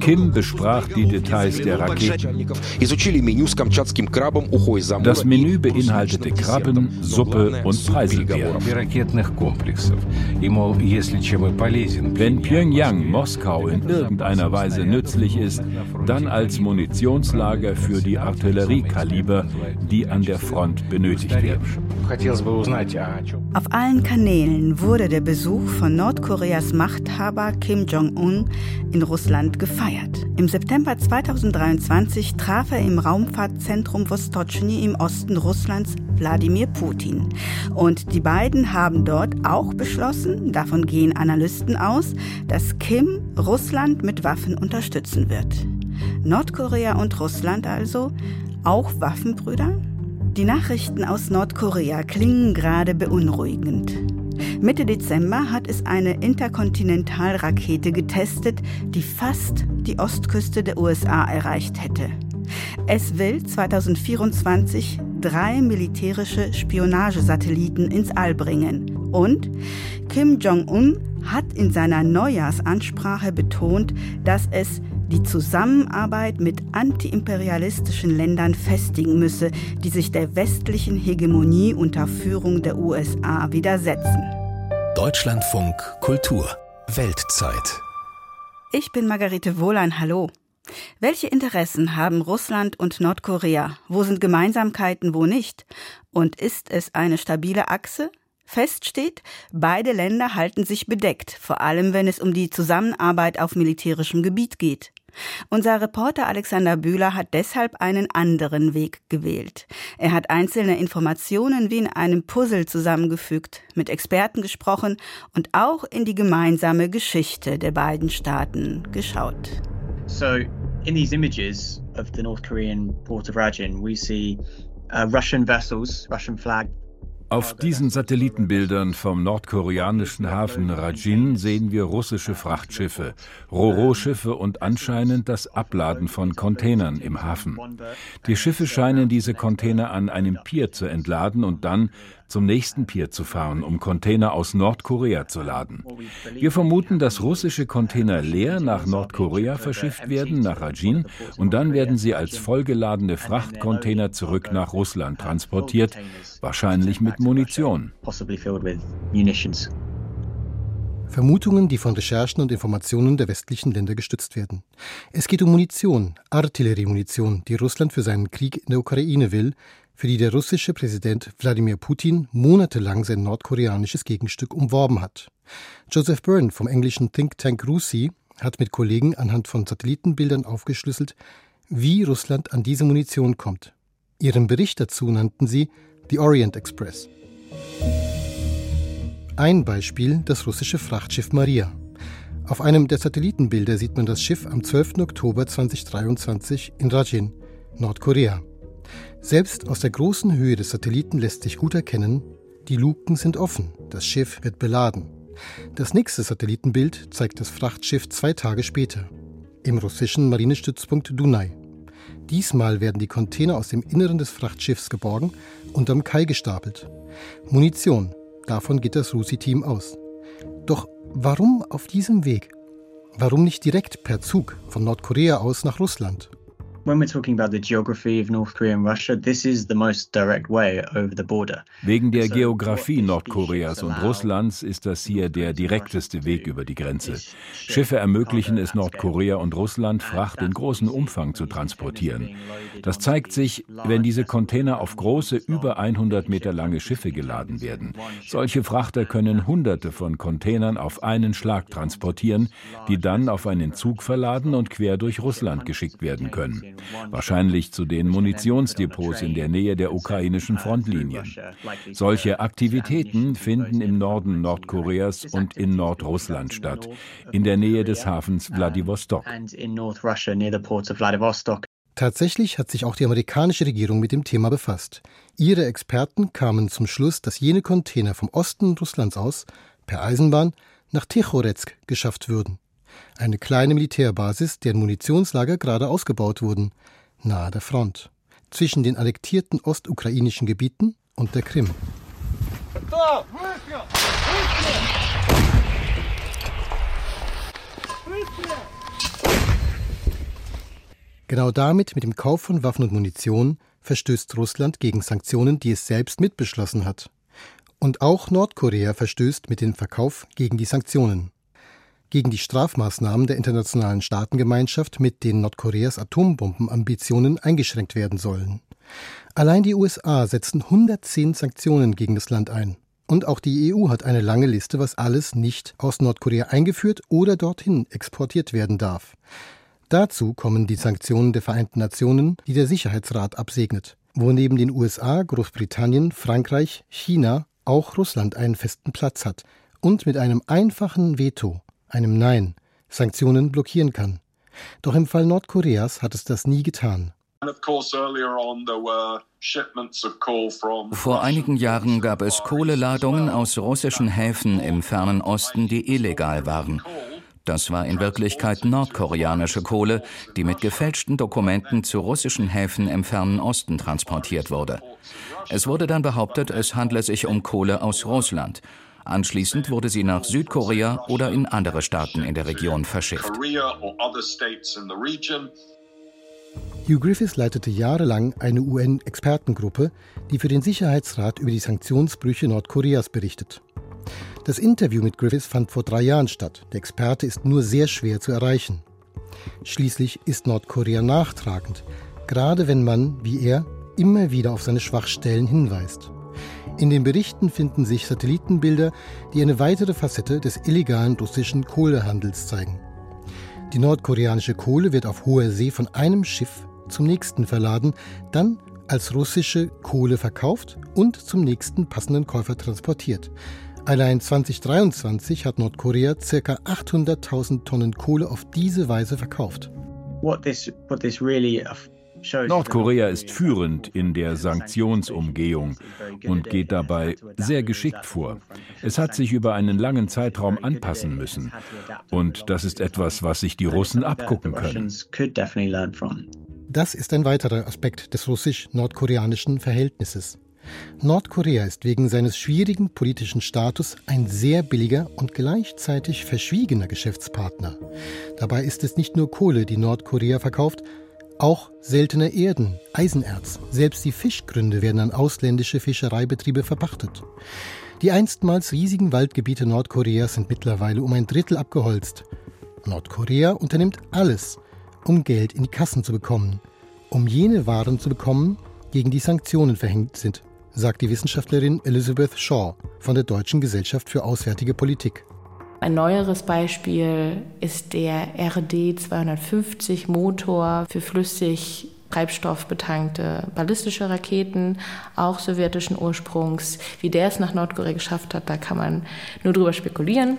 Kim besprach die Details der Raketen. Das Menü beinhaltete Krabben, Suppe und Preiselbeeren. Wenn Pyongyang Moskau in irgendeiner Weise nützlich ist, dann als Munitionslager für die Artilleriekaliber, die an der Front benötigt werden. Auf allen Kanälen wurde der Besuch von Nordkoreas Machthaber Kim Jong-un in Russland gefeiert. Im September 2023 traf er im Raumfahrtzentrum Vostochny im Osten Russlands Wladimir Putin. Und die beiden haben dort auch beschlossen, davon gehen Analysten aus, dass Kim Russland mit Waffen unterstützen wird. Nordkorea und Russland also auch Waffenbrüder? Die Nachrichten aus Nordkorea klingen gerade beunruhigend. Mitte Dezember hat es eine Interkontinentalrakete getestet, die fast die Ostküste der USA erreicht hätte. Es will 2024 drei militärische Spionagesatelliten ins All bringen. Und Kim Jong-un hat in seiner Neujahrsansprache betont, dass es die Zusammenarbeit mit antiimperialistischen Ländern festigen müsse, die sich der westlichen Hegemonie unter Führung der USA widersetzen. Deutschlandfunk Kultur Weltzeit. Ich bin Margarete Wohlein, hallo. Welche Interessen haben Russland und Nordkorea? Wo sind Gemeinsamkeiten, wo nicht? Und ist es eine stabile Achse? Fest steht, beide Länder halten sich bedeckt, vor allem wenn es um die Zusammenarbeit auf militärischem Gebiet geht. Unser Reporter Alexander Bühler hat deshalb einen anderen Weg gewählt. Er hat einzelne Informationen wie in einem Puzzle zusammengefügt, mit Experten gesprochen und auch in die gemeinsame Geschichte der beiden Staaten geschaut. So, in these images of the North Korean port of Rajin, we see uh, Russian vessels, Russian flag auf diesen Satellitenbildern vom nordkoreanischen Hafen Rajin sehen wir russische Frachtschiffe, Roro-Schiffe und anscheinend das Abladen von Containern im Hafen. Die Schiffe scheinen diese Container an einem Pier zu entladen und dann zum nächsten Pier zu fahren, um Container aus Nordkorea zu laden. Wir vermuten, dass russische Container leer nach Nordkorea verschifft werden, nach Rajin, und dann werden sie als vollgeladene Frachtcontainer zurück nach Russland transportiert, wahrscheinlich mit Munition. Vermutungen, die von Recherchen und Informationen der westlichen Länder gestützt werden. Es geht um Munition, Artilleriemunition, die Russland für seinen Krieg in der Ukraine will, für die der russische Präsident Wladimir Putin monatelang sein nordkoreanisches Gegenstück umworben hat. Joseph Byrne vom englischen Think Tank RUSI hat mit Kollegen anhand von Satellitenbildern aufgeschlüsselt, wie Russland an diese Munition kommt. Ihren Bericht dazu nannten sie The Orient Express. Ein Beispiel das russische Frachtschiff Maria. Auf einem der Satellitenbilder sieht man das Schiff am 12. Oktober 2023 in Rajin, Nordkorea. Selbst aus der großen Höhe des Satelliten lässt sich gut erkennen, die Luken sind offen, das Schiff wird beladen. Das nächste Satellitenbild zeigt das Frachtschiff zwei Tage später, im russischen Marinestützpunkt Dunai. Diesmal werden die Container aus dem Inneren des Frachtschiffs geborgen und am Kai gestapelt. Munition, davon geht das Rusi-Team aus. Doch warum auf diesem Weg? Warum nicht direkt per Zug von Nordkorea aus nach Russland? Wegen der Geografie Nordkoreas und Russlands ist das hier der direkteste Weg über die Grenze. Schiffe ermöglichen es Nordkorea und Russland, Fracht in großem Umfang zu transportieren. Das zeigt sich, wenn diese Container auf große, über 100 Meter lange Schiffe geladen werden. Solche Frachter können Hunderte von Containern auf einen Schlag transportieren, die dann auf einen Zug verladen und quer durch Russland geschickt werden können wahrscheinlich zu den Munitionsdepots in der Nähe der ukrainischen Frontlinien. Solche Aktivitäten finden im Norden Nordkoreas und in Nordrussland statt, in der Nähe des Hafens Wladiwostok. Tatsächlich hat sich auch die amerikanische Regierung mit dem Thema befasst. Ihre Experten kamen zum Schluss, dass jene Container vom Osten Russlands aus per Eisenbahn nach Tichoretsk geschafft würden eine kleine Militärbasis, deren Munitionslager gerade ausgebaut wurden, nahe der Front, zwischen den annektierten ostukrainischen Gebieten und der Krim. Genau damit, mit dem Kauf von Waffen und Munition, verstößt Russland gegen Sanktionen, die es selbst mitbeschlossen hat. Und auch Nordkorea verstößt mit dem Verkauf gegen die Sanktionen. Gegen die Strafmaßnahmen der internationalen Staatengemeinschaft, mit denen Nordkoreas Atombombenambitionen eingeschränkt werden sollen. Allein die USA setzen 110 Sanktionen gegen das Land ein. Und auch die EU hat eine lange Liste, was alles nicht aus Nordkorea eingeführt oder dorthin exportiert werden darf. Dazu kommen die Sanktionen der Vereinten Nationen, die der Sicherheitsrat absegnet, wo neben den USA, Großbritannien, Frankreich, China auch Russland einen festen Platz hat und mit einem einfachen Veto, einem Nein, Sanktionen blockieren kann. Doch im Fall Nordkoreas hat es das nie getan. Vor einigen Jahren gab es Kohleladungen aus russischen Häfen im fernen Osten, die illegal waren. Das war in Wirklichkeit nordkoreanische Kohle, die mit gefälschten Dokumenten zu russischen Häfen im fernen Osten transportiert wurde. Es wurde dann behauptet, es handle sich um Kohle aus Russland. Anschließend wurde sie nach Südkorea oder in andere Staaten in der Region verschifft. Hugh Griffiths leitete jahrelang eine UN-Expertengruppe, die für den Sicherheitsrat über die Sanktionsbrüche Nordkoreas berichtet. Das Interview mit Griffiths fand vor drei Jahren statt. Der Experte ist nur sehr schwer zu erreichen. Schließlich ist Nordkorea nachtragend, gerade wenn man, wie er, immer wieder auf seine Schwachstellen hinweist. In den Berichten finden sich Satellitenbilder, die eine weitere Facette des illegalen russischen Kohlehandels zeigen. Die nordkoreanische Kohle wird auf hoher See von einem Schiff zum nächsten verladen, dann als russische Kohle verkauft und zum nächsten passenden Käufer transportiert. Allein 2023 hat Nordkorea ca. 800.000 Tonnen Kohle auf diese Weise verkauft. Nordkorea ist führend in der Sanktionsumgehung und geht dabei sehr geschickt vor. Es hat sich über einen langen Zeitraum anpassen müssen. Und das ist etwas, was sich die Russen abgucken können. Das ist ein weiterer Aspekt des russisch-nordkoreanischen Verhältnisses. Nordkorea ist wegen seines schwierigen politischen Status ein sehr billiger und gleichzeitig verschwiegener Geschäftspartner. Dabei ist es nicht nur Kohle, die Nordkorea verkauft, auch seltene Erden, Eisenerz, selbst die Fischgründe werden an ausländische Fischereibetriebe verpachtet. Die einstmals riesigen Waldgebiete Nordkoreas sind mittlerweile um ein Drittel abgeholzt. Nordkorea unternimmt alles, um Geld in die Kassen zu bekommen, um jene Waren zu bekommen, gegen die Sanktionen verhängt sind sagt die Wissenschaftlerin Elizabeth Shaw von der Deutschen Gesellschaft für Auswärtige Politik. Ein neueres Beispiel ist der RD 250 Motor für flüssig treibstoffbetankte ballistische Raketen, auch sowjetischen Ursprungs. Wie der es nach Nordkorea geschafft hat, da kann man nur drüber spekulieren.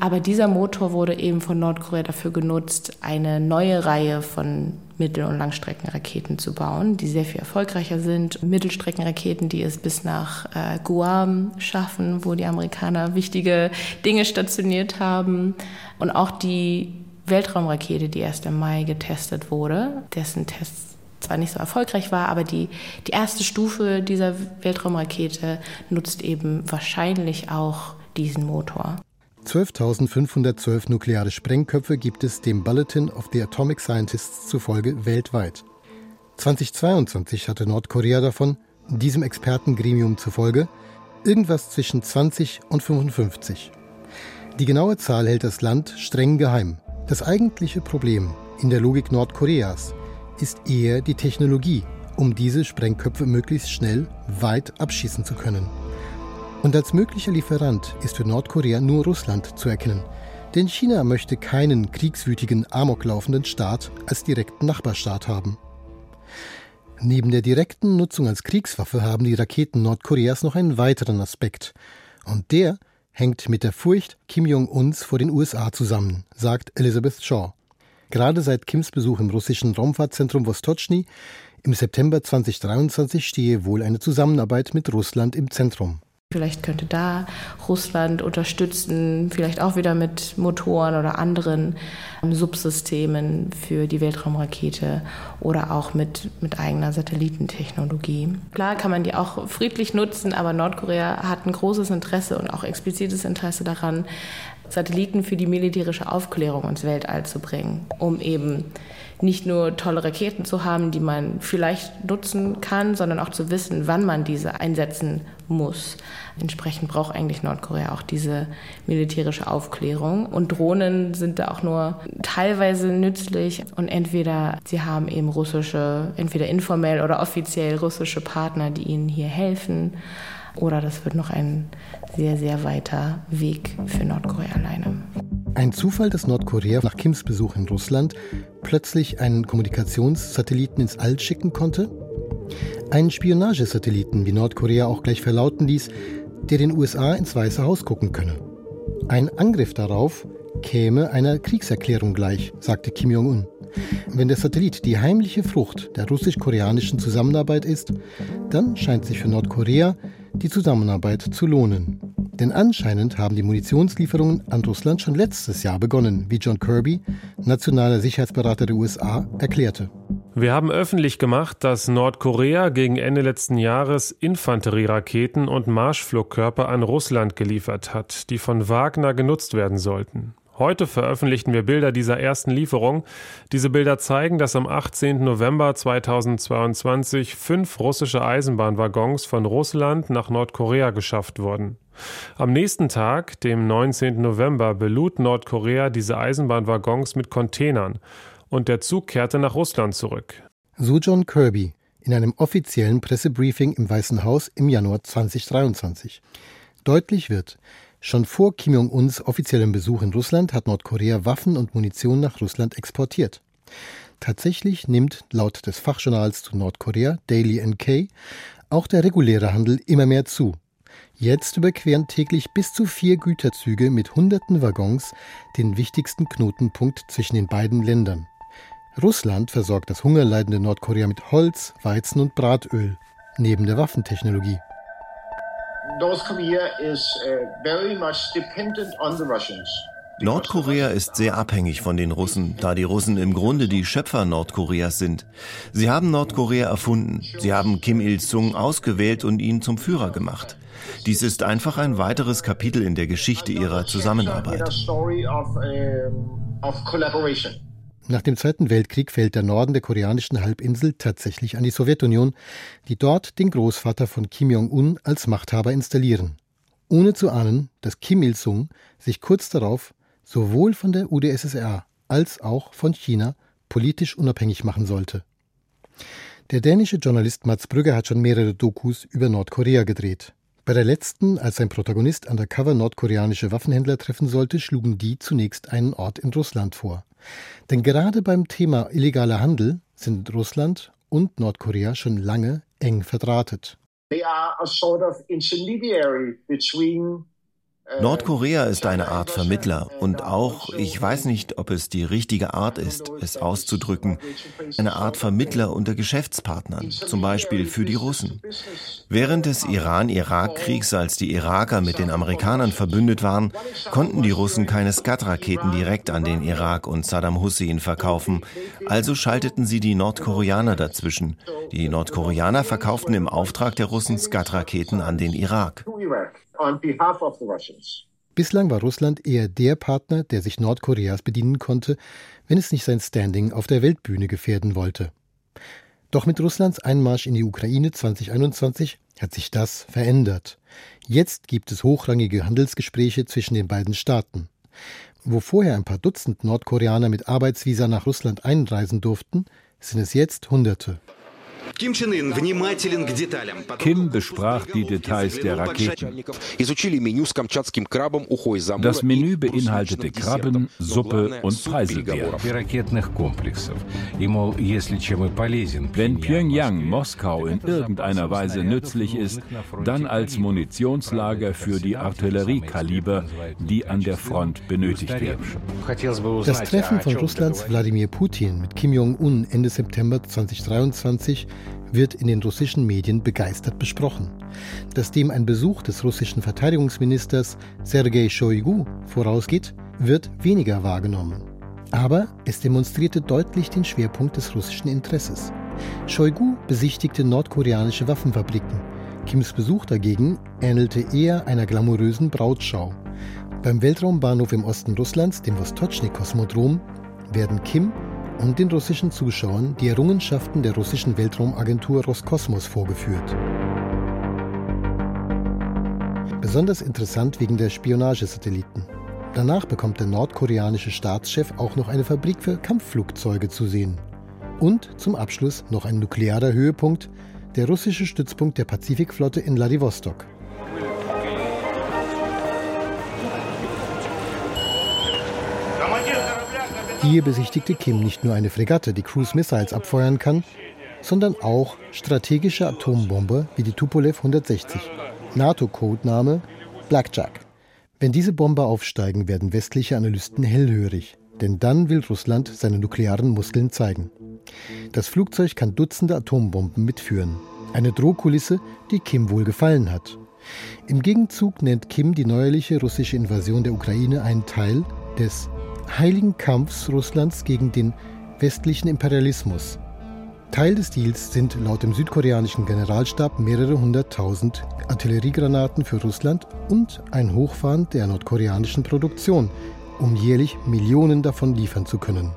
Aber dieser Motor wurde eben von Nordkorea dafür genutzt, eine neue Reihe von Mittel- und Langstreckenraketen zu bauen, die sehr viel erfolgreicher sind. Mittelstreckenraketen, die es bis nach äh, Guam schaffen, wo die Amerikaner wichtige Dinge stationiert haben. Und auch die Weltraumrakete, die erst im Mai getestet wurde, dessen Test zwar nicht so erfolgreich war, aber die, die erste Stufe dieser Weltraumrakete nutzt eben wahrscheinlich auch diesen Motor. 12.512 nukleare Sprengköpfe gibt es dem Bulletin of the Atomic Scientists zufolge weltweit. 2022 hatte Nordkorea davon, diesem Expertengremium zufolge, irgendwas zwischen 20 und 55. Die genaue Zahl hält das Land streng geheim. Das eigentliche Problem in der Logik Nordkoreas ist eher die Technologie, um diese Sprengköpfe möglichst schnell weit abschießen zu können. Und als möglicher Lieferant ist für Nordkorea nur Russland zu erkennen. Denn China möchte keinen kriegswütigen, amoklaufenden Staat als direkten Nachbarstaat haben. Neben der direkten Nutzung als Kriegswaffe haben die Raketen Nordkoreas noch einen weiteren Aspekt. Und der hängt mit der Furcht Kim Jong-uns vor den USA zusammen, sagt Elizabeth Shaw. Gerade seit Kims Besuch im russischen Raumfahrtzentrum Vostochny im September 2023 stehe wohl eine Zusammenarbeit mit Russland im Zentrum. Vielleicht könnte da Russland unterstützen, vielleicht auch wieder mit Motoren oder anderen ähm, Subsystemen für die Weltraumrakete oder auch mit, mit eigener Satellitentechnologie. Klar kann man die auch friedlich nutzen, aber Nordkorea hat ein großes Interesse und auch explizites Interesse daran, Satelliten für die militärische Aufklärung ins Weltall zu bringen, um eben nicht nur tolle Raketen zu haben, die man vielleicht nutzen kann, sondern auch zu wissen, wann man diese einsetzen muss. Entsprechend braucht eigentlich Nordkorea auch diese militärische Aufklärung. Und Drohnen sind da auch nur teilweise nützlich. Und entweder sie haben eben russische, entweder informell oder offiziell russische Partner, die ihnen hier helfen. Oder das wird noch ein sehr, sehr weiter Weg für Nordkorea alleine. Ein Zufall, dass Nordkorea nach Kims Besuch in Russland plötzlich einen Kommunikationssatelliten ins All schicken konnte? Einen Spionagesatelliten, wie Nordkorea auch gleich verlauten ließ, der den USA ins Weiße Haus gucken könne. Ein Angriff darauf käme einer Kriegserklärung gleich, sagte Kim Jong-un. Wenn der Satellit die heimliche Frucht der russisch-koreanischen Zusammenarbeit ist, dann scheint sich für Nordkorea die Zusammenarbeit zu lohnen. Denn anscheinend haben die Munitionslieferungen an Russland schon letztes Jahr begonnen, wie John Kirby, nationaler Sicherheitsberater der USA, erklärte. Wir haben öffentlich gemacht, dass Nordkorea gegen Ende letzten Jahres Infanterieraketen und Marschflugkörper an Russland geliefert hat, die von Wagner genutzt werden sollten. Heute veröffentlichten wir Bilder dieser ersten Lieferung. Diese Bilder zeigen, dass am 18. November 2022 fünf russische Eisenbahnwaggons von Russland nach Nordkorea geschafft wurden. Am nächsten Tag, dem 19. November, belud Nordkorea diese Eisenbahnwaggons mit Containern und der Zug kehrte nach Russland zurück. So John Kirby in einem offiziellen Pressebriefing im Weißen Haus im Januar 2023. Deutlich wird, Schon vor Kim Jong-uns offiziellem Besuch in Russland hat Nordkorea Waffen und Munition nach Russland exportiert. Tatsächlich nimmt laut des Fachjournals zu Nordkorea Daily NK auch der reguläre Handel immer mehr zu. Jetzt überqueren täglich bis zu vier Güterzüge mit hunderten Waggons den wichtigsten Knotenpunkt zwischen den beiden Ländern. Russland versorgt das hungerleidende Nordkorea mit Holz, Weizen und Bratöl, neben der Waffentechnologie. Nordkorea ist sehr abhängig von den Russen, da die Russen im Grunde die Schöpfer Nordkoreas sind. Sie haben Nordkorea erfunden. Sie haben Kim Il-sung ausgewählt und ihn zum Führer gemacht. Dies ist einfach ein weiteres Kapitel in der Geschichte ihrer Zusammenarbeit. Nach dem Zweiten Weltkrieg fällt der Norden der koreanischen Halbinsel tatsächlich an die Sowjetunion, die dort den Großvater von Kim Jong-un als Machthaber installieren. Ohne zu ahnen, dass Kim Il-sung sich kurz darauf sowohl von der UdSSR als auch von China politisch unabhängig machen sollte. Der dänische Journalist Mats Brügger hat schon mehrere Dokus über Nordkorea gedreht. Bei der letzten, als sein Protagonist undercover nordkoreanische Waffenhändler treffen sollte, schlugen die zunächst einen Ort in Russland vor. Denn gerade beim Thema illegaler Handel sind Russland und Nordkorea schon lange eng verdrahtet. They are a sort of intermediary between Nordkorea ist eine Art Vermittler und auch, ich weiß nicht, ob es die richtige Art ist, es auszudrücken, eine Art Vermittler unter Geschäftspartnern, zum Beispiel für die Russen. Während des Iran-Irak-Kriegs, als die Iraker mit den Amerikanern verbündet waren, konnten die Russen keine Scud-Raketen direkt an den Irak und Saddam Hussein verkaufen, also schalteten sie die Nordkoreaner dazwischen. Die Nordkoreaner verkauften im Auftrag der Russen Scud-Raketen an den Irak on behalf of the Russians. Bislang war Russland eher der Partner, der sich Nordkoreas bedienen konnte, wenn es nicht sein Standing auf der Weltbühne gefährden wollte. Doch mit Russlands Einmarsch in die Ukraine 2021 hat sich das verändert. Jetzt gibt es hochrangige Handelsgespräche zwischen den beiden Staaten. Wo vorher ein paar Dutzend Nordkoreaner mit Arbeitsvisa nach Russland einreisen durften, sind es jetzt Hunderte. Kim besprach die Details der Raketen. Das Menü beinhaltete Krabben, Suppe und Preiselbeeren. Wenn Pyongyang Moskau in irgendeiner Weise nützlich ist, dann als Munitionslager für die Artilleriekaliber, die an der Front benötigt werden. Das Treffen von Russlands Wladimir Putin mit Kim Jong-un Ende September 2023 wird in den russischen Medien begeistert besprochen. Dass dem ein Besuch des russischen Verteidigungsministers Sergei Shoigu vorausgeht, wird weniger wahrgenommen. Aber es demonstrierte deutlich den Schwerpunkt des russischen Interesses. Shoigu besichtigte nordkoreanische Waffenfabriken. Kims Besuch dagegen ähnelte eher einer glamourösen Brautschau. Beim Weltraumbahnhof im Osten Russlands, dem Vostochny-Kosmodrom, werden Kim und den russischen Zuschauern die Errungenschaften der russischen Weltraumagentur Roskosmos vorgeführt. Besonders interessant wegen der Spionagesatelliten. Danach bekommt der nordkoreanische Staatschef auch noch eine Fabrik für Kampfflugzeuge zu sehen. Und zum Abschluss noch ein nuklearer Höhepunkt, der russische Stützpunkt der Pazifikflotte in Vladivostok. Hier besichtigte Kim nicht nur eine Fregatte, die Cruise Missiles abfeuern kann, sondern auch strategische Atombomber wie die Tupolev 160. NATO-Codename Blackjack. Wenn diese Bomber aufsteigen, werden westliche Analysten hellhörig, denn dann will Russland seine nuklearen Muskeln zeigen. Das Flugzeug kann Dutzende Atombomben mitführen. Eine Drohkulisse, die Kim wohl gefallen hat. Im Gegenzug nennt Kim die neuerliche russische Invasion der Ukraine einen Teil des heiligen Kampfs Russlands gegen den westlichen Imperialismus. Teil des Deals sind laut dem südkoreanischen Generalstab mehrere hunderttausend Artilleriegranaten für Russland und ein Hochfahren der nordkoreanischen Produktion, um jährlich Millionen davon liefern zu können.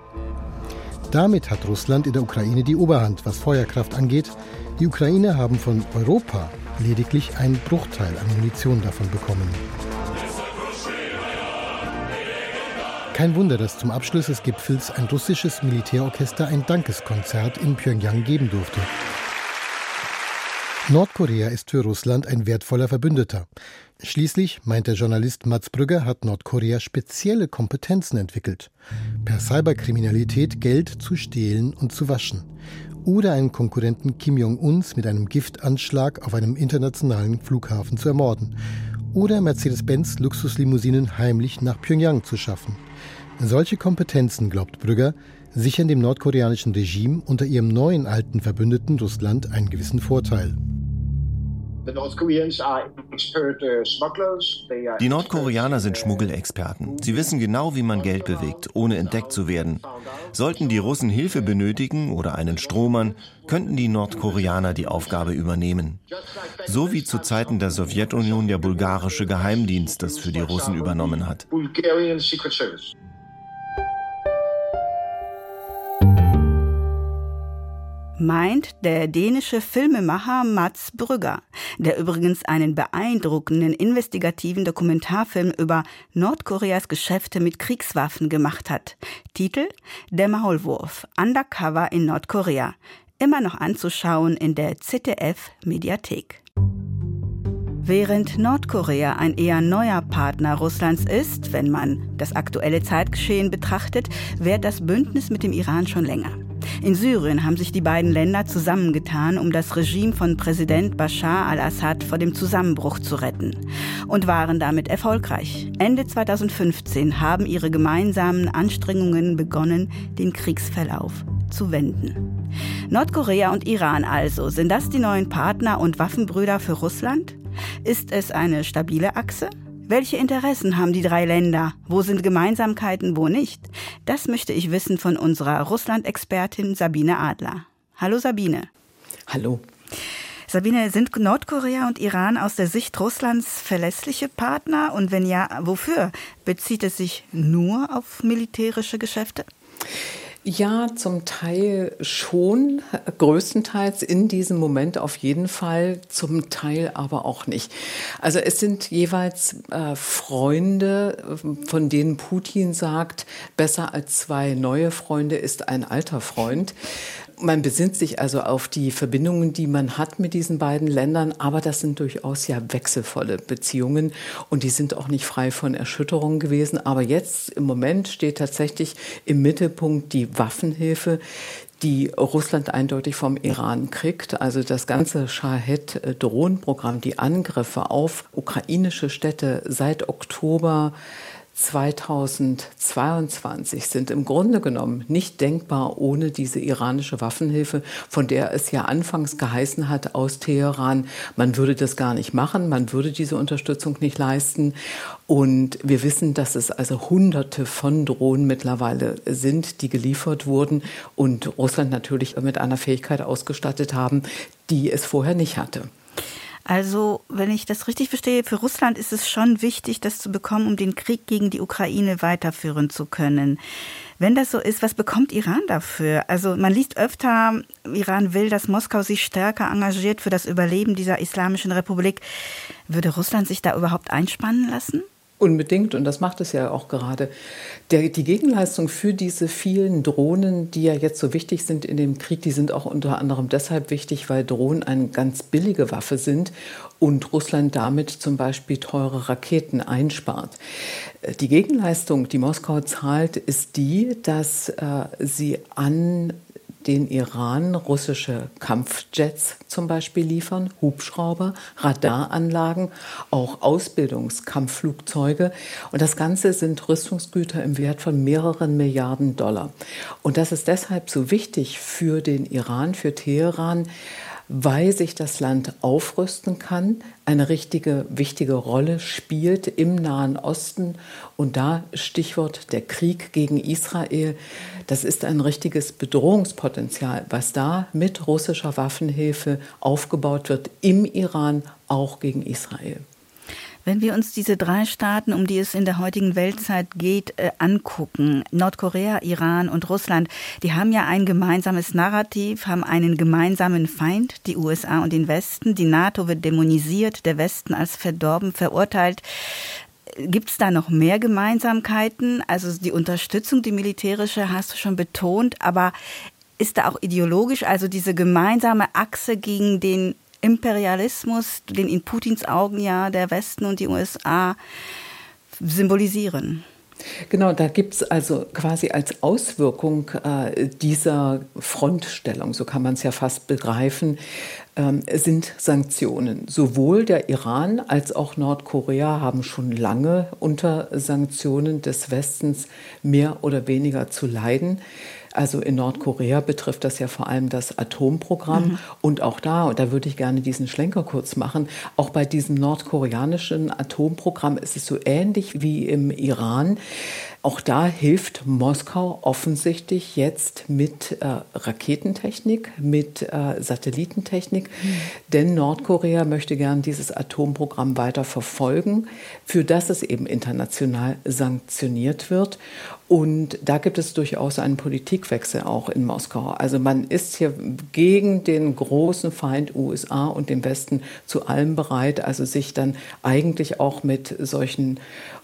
Damit hat Russland in der Ukraine die Oberhand, was Feuerkraft angeht. Die Ukrainer haben von Europa lediglich einen Bruchteil an Munition davon bekommen. Kein Wunder, dass zum Abschluss des Gipfels ein russisches Militärorchester ein Dankeskonzert in Pyongyang geben durfte. Nordkorea ist für Russland ein wertvoller Verbündeter. Schließlich, meint der Journalist Mats Brügger, hat Nordkorea spezielle Kompetenzen entwickelt. Per Cyberkriminalität Geld zu stehlen und zu waschen. Oder einen Konkurrenten Kim Jong-uns mit einem Giftanschlag auf einem internationalen Flughafen zu ermorden. Oder Mercedes-Benz Luxuslimousinen heimlich nach Pyongyang zu schaffen. Solche Kompetenzen, glaubt Brügger, sichern dem nordkoreanischen Regime unter ihrem neuen alten Verbündeten Russland einen gewissen Vorteil. Die Nordkoreaner sind Schmuggelexperten. Sie wissen genau, wie man Geld bewegt, ohne entdeckt zu werden. Sollten die Russen Hilfe benötigen oder einen Strohmann, könnten die Nordkoreaner die Aufgabe übernehmen. So wie zu Zeiten der Sowjetunion der bulgarische Geheimdienst das für die Russen übernommen hat. Meint der dänische Filmemacher Mats Brügger, der übrigens einen beeindruckenden investigativen Dokumentarfilm über Nordkoreas Geschäfte mit Kriegswaffen gemacht hat. Titel Der Maulwurf, Undercover in Nordkorea. Immer noch anzuschauen in der ZDF Mediathek. Während Nordkorea ein eher neuer Partner Russlands ist, wenn man das aktuelle Zeitgeschehen betrachtet, währt das Bündnis mit dem Iran schon länger. In Syrien haben sich die beiden Länder zusammengetan, um das Regime von Präsident Bashar al-Assad vor dem Zusammenbruch zu retten und waren damit erfolgreich. Ende 2015 haben ihre gemeinsamen Anstrengungen begonnen, den Kriegsverlauf zu wenden. Nordkorea und Iran also, sind das die neuen Partner und Waffenbrüder für Russland? Ist es eine stabile Achse? Welche Interessen haben die drei Länder? Wo sind Gemeinsamkeiten, wo nicht? Das möchte ich wissen von unserer Russland-Expertin Sabine Adler. Hallo Sabine. Hallo. Sabine, sind Nordkorea und Iran aus der Sicht Russlands verlässliche Partner? Und wenn ja, wofür? Bezieht es sich nur auf militärische Geschäfte? Ja, zum Teil schon, größtenteils in diesem Moment auf jeden Fall, zum Teil aber auch nicht. Also es sind jeweils äh, Freunde, von denen Putin sagt, besser als zwei neue Freunde ist ein alter Freund. Man besinnt sich also auf die Verbindungen, die man hat mit diesen beiden Ländern, aber das sind durchaus ja wechselvolle Beziehungen und die sind auch nicht frei von Erschütterungen gewesen. Aber jetzt im Moment steht tatsächlich im Mittelpunkt die Waffenhilfe, die Russland eindeutig vom Iran kriegt. Also das ganze Shahed-Drohnenprogramm, die Angriffe auf ukrainische Städte seit Oktober 2022 sind im Grunde genommen nicht denkbar ohne diese iranische Waffenhilfe, von der es ja anfangs geheißen hat aus Teheran, man würde das gar nicht machen, man würde diese Unterstützung nicht leisten. Und wir wissen, dass es also Hunderte von Drohnen mittlerweile sind, die geliefert wurden und Russland natürlich mit einer Fähigkeit ausgestattet haben, die es vorher nicht hatte. Also, wenn ich das richtig verstehe, für Russland ist es schon wichtig, das zu bekommen, um den Krieg gegen die Ukraine weiterführen zu können. Wenn das so ist, was bekommt Iran dafür? Also man liest öfter, Iran will, dass Moskau sich stärker engagiert für das Überleben dieser Islamischen Republik. Würde Russland sich da überhaupt einspannen lassen? Unbedingt, und das macht es ja auch gerade. Der, die Gegenleistung für diese vielen Drohnen, die ja jetzt so wichtig sind in dem Krieg, die sind auch unter anderem deshalb wichtig, weil Drohnen eine ganz billige Waffe sind und Russland damit zum Beispiel teure Raketen einspart. Die Gegenleistung, die Moskau zahlt, ist die, dass äh, sie an den Iran russische Kampfjets zum Beispiel liefern, Hubschrauber, Radaranlagen, auch Ausbildungskampfflugzeuge. Und das Ganze sind Rüstungsgüter im Wert von mehreren Milliarden Dollar. Und das ist deshalb so wichtig für den Iran, für Teheran, weil sich das Land aufrüsten kann, eine richtige, wichtige Rolle spielt im Nahen Osten. Und da Stichwort der Krieg gegen Israel, das ist ein richtiges Bedrohungspotenzial, was da mit russischer Waffenhilfe aufgebaut wird im Iran, auch gegen Israel. Wenn wir uns diese drei Staaten, um die es in der heutigen Weltzeit geht, äh, angucken, Nordkorea, Iran und Russland, die haben ja ein gemeinsames Narrativ, haben einen gemeinsamen Feind, die USA und den Westen. Die NATO wird dämonisiert, der Westen als verdorben verurteilt. Gibt es da noch mehr Gemeinsamkeiten? Also die Unterstützung, die militärische, hast du schon betont, aber ist da auch ideologisch, also diese gemeinsame Achse gegen den Imperialismus, den in Putins Augen ja der Westen und die USA symbolisieren. Genau, da gibt es also quasi als Auswirkung äh, dieser Frontstellung, so kann man es ja fast begreifen, ähm, sind Sanktionen. Sowohl der Iran als auch Nordkorea haben schon lange unter Sanktionen des Westens mehr oder weniger zu leiden. Also in Nordkorea betrifft das ja vor allem das Atomprogramm. Mhm. Und auch da, und da würde ich gerne diesen Schlenker kurz machen, auch bei diesem nordkoreanischen Atomprogramm ist es so ähnlich wie im Iran. Auch da hilft Moskau offensichtlich jetzt mit äh, Raketentechnik, mit äh, Satellitentechnik, mhm. denn Nordkorea möchte gern dieses Atomprogramm weiter verfolgen, für das es eben international sanktioniert wird. Und da gibt es durchaus einen Politikwechsel auch in Moskau. Also man ist hier gegen den großen Feind USA und den Westen zu allem bereit, also sich dann eigentlich auch mit solchen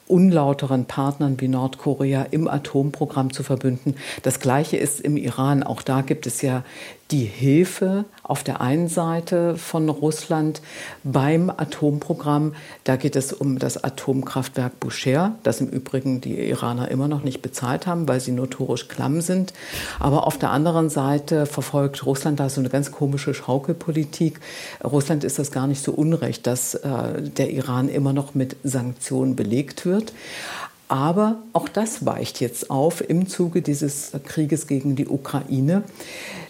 unlauteren Partnern wie Nordkorea im Atomprogramm zu verbünden. Das Gleiche ist im Iran. Auch da gibt es ja die Hilfe auf der einen Seite von Russland beim Atomprogramm. Da geht es um das Atomkraftwerk Bushehr, das im Übrigen die Iraner immer noch nicht bezahlt haben, weil sie notorisch klamm sind. Aber auf der anderen Seite verfolgt Russland da so eine ganz komische Schaukelpolitik. Russland ist das gar nicht so unrecht, dass äh, der Iran immer noch mit Sanktionen belegt wird. Aber auch das weicht jetzt auf im Zuge dieses Krieges gegen die Ukraine.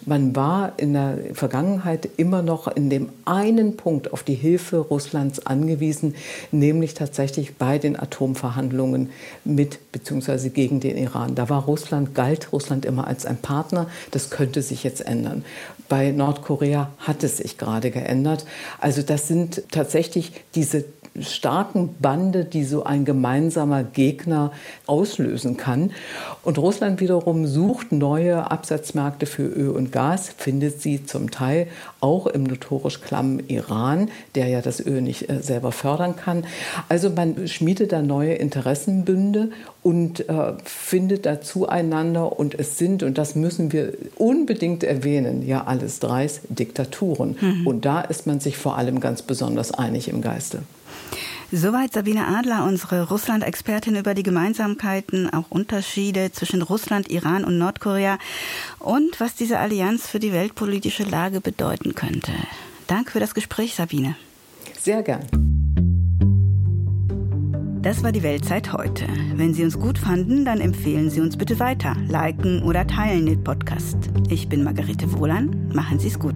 Man war in der Vergangenheit immer noch in dem einen Punkt auf die Hilfe Russlands angewiesen, nämlich tatsächlich bei den Atomverhandlungen mit bzw. gegen den Iran. Da war Russland, galt Russland immer als ein Partner. Das könnte sich jetzt ändern. Bei Nordkorea hat es sich gerade geändert. Also das sind tatsächlich diese starken Bande, die so ein gemeinsamer Gegner auslösen kann. Und Russland wiederum sucht neue Absatzmärkte für Öl und Gas, findet sie zum Teil auch im notorisch klammen Iran, der ja das Öl nicht äh, selber fördern kann. Also man schmiedet da neue Interessenbünde und äh, findet da zueinander. Und es sind, und das müssen wir unbedingt erwähnen, ja alles dreist Diktaturen. Mhm. Und da ist man sich vor allem ganz besonders einig im Geiste. Soweit Sabine Adler, unsere Russland-Expertin über die Gemeinsamkeiten, auch Unterschiede zwischen Russland, Iran und Nordkorea und was diese Allianz für die weltpolitische Lage bedeuten könnte. Danke für das Gespräch, Sabine. Sehr gern. Das war die Weltzeit heute. Wenn Sie uns gut fanden, dann empfehlen Sie uns bitte weiter, liken oder teilen den Podcast. Ich bin Margarete Wohlan. Machen Sie es gut.